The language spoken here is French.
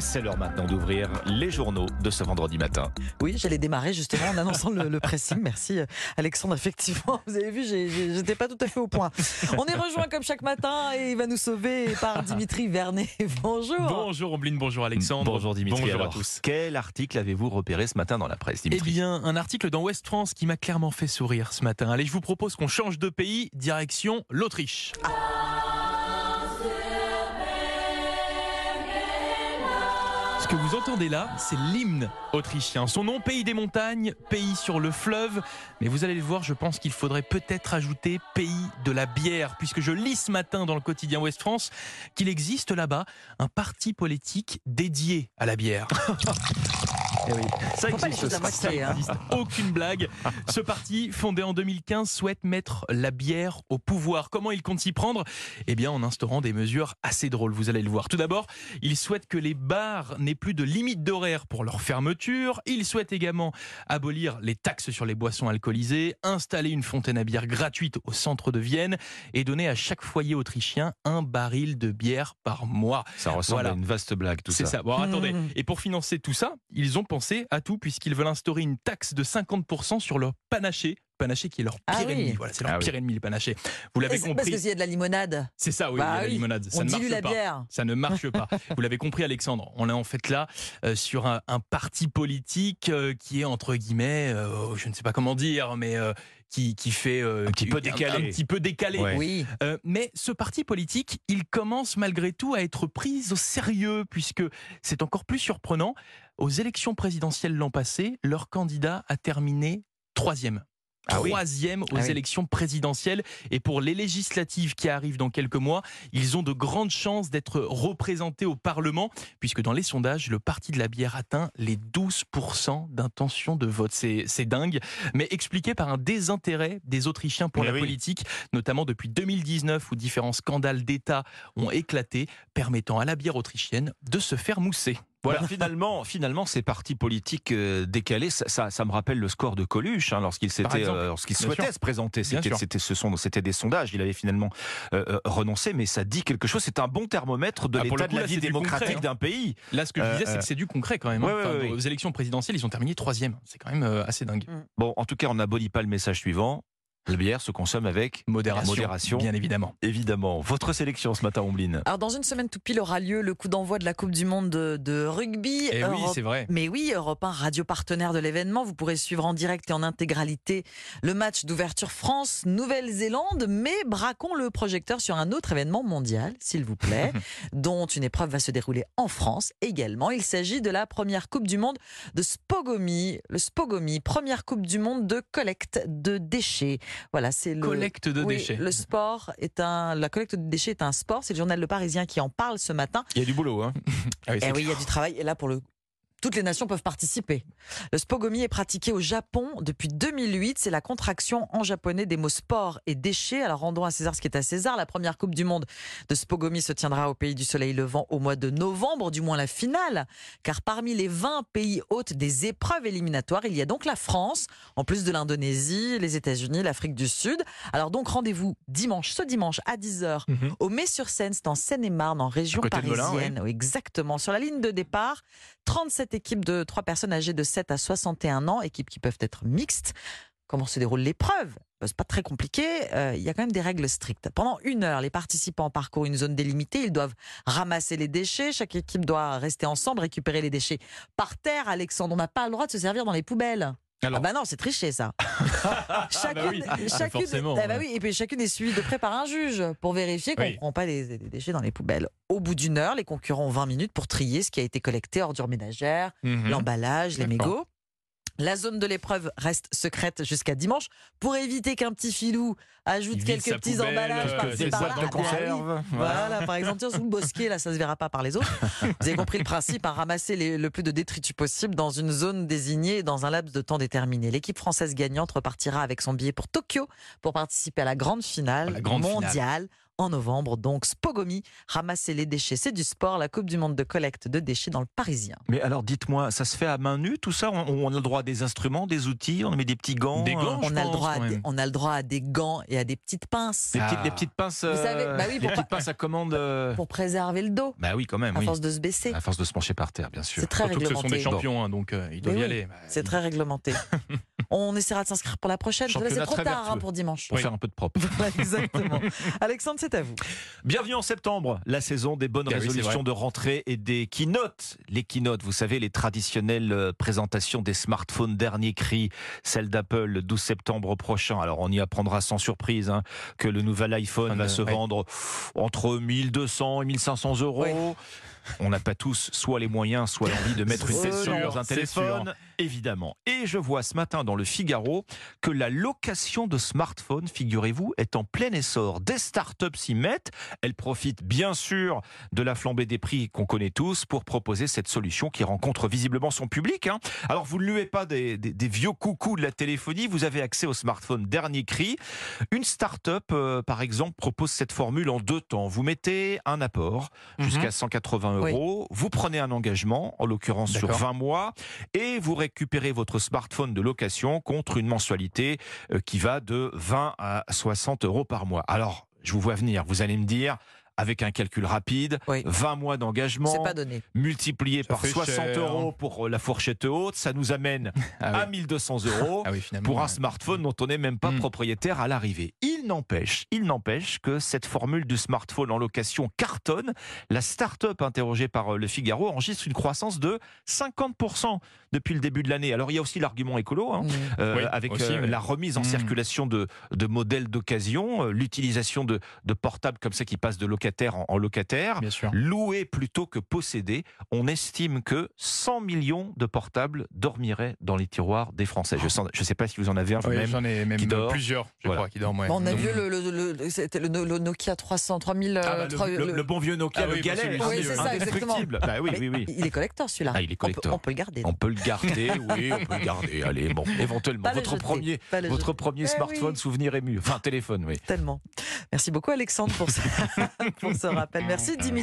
C'est l'heure maintenant d'ouvrir les journaux de ce vendredi matin. Oui, j'allais démarrer justement en annonçant le, le pressing. Merci Alexandre. Effectivement, vous avez vu, j'étais pas tout à fait au point. On est rejoint comme chaque matin et il va nous sauver par Dimitri Vernet. Bonjour. Bonjour Ombline, bonjour Alexandre. Bonjour Dimitri. Bonjour Alors, à tous. Quel article avez-vous repéré ce matin dans la presse, Eh Dimitri bien, un article dans Ouest France qui m'a clairement fait sourire ce matin. Allez, je vous propose qu'on change de pays, direction l'Autriche. Ce que vous entendez là, c'est l'hymne autrichien. Son nom, pays des montagnes, pays sur le fleuve. Mais vous allez le voir, je pense qu'il faudrait peut-être ajouter pays de la bière, puisque je lis ce matin dans le quotidien Ouest France qu'il existe là-bas un parti politique dédié à la bière. Eh oui. Ça Faut existe, ça. hein. existe. Aucune blague. Ce parti, fondé en 2015, souhaite mettre la bière au pouvoir. Comment il compte s'y prendre? Eh bien, en instaurant des mesures assez drôles, vous allez le voir. Tout d'abord, il souhaite que les bars n'aient plus de limite d'horaire pour leur fermeture. Il souhaite également abolir les taxes sur les boissons alcoolisées, installer une fontaine à bière gratuite au centre de Vienne et donner à chaque foyer autrichien un baril de bière par mois. Ça ressemble Voilà. à une vaste blague, tout C'est ça. ça. Bon, alors, attendez. Mmh. Et pour financer tout ça, ils ont à tout puisqu'ils veulent instaurer une taxe de 50% sur leur panaché. Panaché qui est leur Ah pire oui. ennemi. Voilà, c'est leur Ah oui. pire ennemi, le panaché. Vous l'avez c'est Parce compris. que s'il y a de la limonade, C'est ça, oui, Bah il y a la limonade. Ça on ne marche la pas. bière. Ça ne marche pas. Vous l'avez compris, Alexandre. On est en fait là euh, sur un, un parti politique euh, qui est entre guillemets, euh, je ne sais pas comment dire, mais euh, qui, qui fait euh, Un petit peu décalé. Un, petit peu décalé. Ouais. Oui. Euh, mais ce parti politique, il commence malgré tout à être pris au sérieux, puisque c'est encore plus surprenant. Aux élections présidentielles l'an passé, leur candidat a terminé troisième. Ah oui. Troisième aux Ah oui. élections présidentielles. Et pour les législatives qui arrivent dans quelques mois, ils ont de grandes chances d'être représentés au Parlement, puisque dans les sondages, le parti de la bière atteint les 12% d'intention de vote. C'est c'est dingue, mais expliqué par un désintérêt des Autrichiens pour Mais la oui. politique, notamment depuis 2019 où différents scandales d'État ont éclaté, permettant à la bière autrichienne de se faire mousser. Voilà, Voilà. finalement, finalement, ces partis politiques euh, décalés, ça, ça, ça me rappelle le score de Coluche hein, lorsqu'il s'était, euh, lorsqu'il souhaitait sûr. se présenter. C'était, ce sont, c'était des sondages. Il avait finalement euh, renoncé, mais ça dit quelque chose. C'est un bon thermomètre de Ah, pour l'état de la là, vie démocratique concret, hein. d'un pays. Là, ce que je Euh, disais, c'est que c'est du concret quand même. hein. ouais, ouais, Enfin, ouais. Aux élections présidentielles, ils ont terminé troisième. C'est quand même euh, assez dingue. Bon, en tout cas, on n'abolit pas le message suivant. La bière se consomme avec Modération, Modération. bien évidemment. évidemment votre sélection ce matin, Ombline. Alors dans une semaine tout pile aura lieu le coup d'envoi de la Coupe du Monde de, de rugby. Et Eh oui, c'est vrai. Mais oui, Europe 1, radio partenaire de l'événement. Vous pourrez suivre en direct et en intégralité le match d'ouverture France-Nouvelle-Zélande. Mais braquons le projecteur sur un autre événement mondial, s'il vous plaît, dont une épreuve va se dérouler en France également. Il s'agit de la première Coupe du Monde de Spogomi. Le Spogomi, première Coupe du Monde de collecte de déchets. Voilà, c'est le. Collecte de Oui, déchets. Le sport est un, la collecte de déchets est un sport. C'est le journal Le Parisien qui en parle ce matin. Il y a du boulot, hein Ah oui, c'est Eh oui, il y a du travail. Et là, pour le toutes les nations peuvent participer. Le spogomi est pratiqué au Japon depuis 2008. C'est la contraction en japonais des mots sport et déchets. Alors rendons à César ce qui est à César. La première Coupe du Monde de spogomi se tiendra au pays du soleil levant au mois de novembre, du moins la finale. Car parmi les 20 pays hôtes des épreuves éliminatoires, il y a donc la France, en plus de l'Indonésie, les États-Unis, l'Afrique du Sud. Alors donc rendez-vous dimanche, ce dimanche à 10h Mhm. au Mai-sur-Seine, c'est en Seine-et-Marne, en région Melun, parisienne. Oui, Exactement. Sur la ligne de départ, 37 équipes de 3 personnes âgées de 7 à 61 ans, équipes qui peuvent être mixtes. Comment se déroule l'épreuve Euh, C'est pas très compliqué. euh, il y a quand même des règles strictes. Pendant une heure, les participants parcourent une zone délimitée. Ils doivent ramasser les déchets. Chaque équipe doit rester ensemble, récupérer les déchets par terre. Alexandre, on n'a pas le droit de se servir dans les poubelles. Alors- ah bah non, c'est tricher ça. chacune, bah oui, chacune- forcément, ah bah oui, et puis chacune est suivie de près par un juge pour vérifier qu'on ne Oui. prend pas des, des déchets dans les poubelles. Au bout d'une heure, les concurrents ont 20 minutes pour trier ce qui a été collecté, ordures ménagères, Mhm. l'emballage, les mégots. La zone de l'épreuve reste secrète jusqu'à dimanche pour éviter qu'un petit filou ajoute quelques petits poubelle, emballages euh, par-ci des par-là. Ah oui. Voilà, par exemple, sous le bosquet, là, ça se verra pas par les autres. Vous avez compris le principe, à ramasser les- le plus de détritus possible dans une zone désignée dans un laps de temps déterminé. L'équipe française gagnante repartira avec son billet pour Tokyo pour participer à la grande finale La grande finale. En novembre. Donc Spogomi, ramasser les déchets, c'est du sport. La Coupe du Monde de collecte de déchets dans le Parisien. Mais alors dites-moi, ça se fait à main nue tout ça? On, on a le droit à des instruments, des outils, on met des petits gants Des gants, euh, On a, le droit à des, on a le droit à des gants et à des petites pinces des, petites, Ah. des petites pinces, Vous savez, bah oui, des pour- petites pinces à commande. euh, pour préserver le dos, Bah oui, quand même. à oui. force de se baisser. À force de se pencher par terre, bien sûr. C'est très Surtout que ce sont des réglementé. champions, hein, donc euh, ils doivent y aller. C'est très réglementé. On essaiera de s'inscrire pour la prochaine. C'est trop tard hein, pour dimanche. Pour Oui. faire un peu de propre. Voilà, Exactement. Alexandre, c'est à vous. Bienvenue en septembre, la saison des bonnes Ah c'est résolutions de rentrée et des keynotes. Les keynotes, vous savez, les traditionnelles euh, présentations des smartphones dernier cri, celle d'Apple le 12 septembre prochain. Alors on y apprendra sans surprise hein, que le nouvel iPhone Fin va se ouais. vendre entre 1200 et 1500 euros. On n'a pas tous soit les moyens, soit l'envie de mettre une sûr, dans un téléphone, évidemment. Et je vois ce matin dans le Figaro que la location de smartphones, figurez-vous, est en plein essor. Des startups s'y mettent. Elles profitent bien sûr de la flambée des prix qu'on connaît tous pour proposer cette solution qui rencontre visiblement son public. hein. Alors vous ne luez pas des, des- des vieux coucous de la téléphonie, vous avez accès au smartphone dernier cri. Une start-up, euh, par exemple, propose cette formule en deux temps. Vous mettez un apport Mhm. jusqu'à 180 Oui. euros, vous prenez un engagement, en l'occurrence sur D'accord. 20 mois, et vous récupérez votre smartphone de location contre une mensualité euh, qui va de 20 à 60 euros par mois. Alors, je vous vois venir, vous allez me dire, avec un calcul rapide, Oui. 20 mois C'est d'engagement, pas donné. multiplié Ça par fait 60 cher. euros pour euh, la fourchette haute, ça nous amène Ah à oui. 1200 euros Ah oui, pour un ouais. smartphone dont on n'est même pas Mm. propriétaire à l'arrivée. Il n'empêche, il n'empêche que cette formule du smartphone en location cartonne. La start-up interrogée par euh, le Figaro enregistre une croissance de 50% depuis le début de l'année. Alors il y a aussi l'argument écolo. hein, Mmh. euh, Oui, avec aussi, euh, oui. la remise en Mm. circulation de, de modèles d'occasion, euh, l'utilisation de, de portables comme ça qui passent de locataire en, en locataire. Bien sûr. Louer plutôt que posséder, on estime que 100 millions de portables dormiraient dans les tiroirs des Français. Je ne sais pas si vous en avez un Oui, vous-même. j'en ai même qui dort. plusieurs, je Voilà. crois, qui dorment. ouais. Bon, on a Donc, vu le, le, le- le- c'était le, le Nokia 300, 3000. Ah bah, euh, le, trois- le- le- le bon vieux Nokia, Ah le oui, bah, galet, Oui, c'est ça, exactement. indestructible. Bah oui, oui, oui. Il est collector celui-là. Ah, il est On peut- collector. On peut, le garder. On peut le garder, oui, on peut le garder. Allez, bon, éventuellement. Pas Votre jeter, premier, votre jeter. premier Eh smartphone, oui. souvenir ému. Enfin, téléphone, oui. Tellement. Merci beaucoup Alexandre pour ce, pour ce rappel. Merci Dimitri.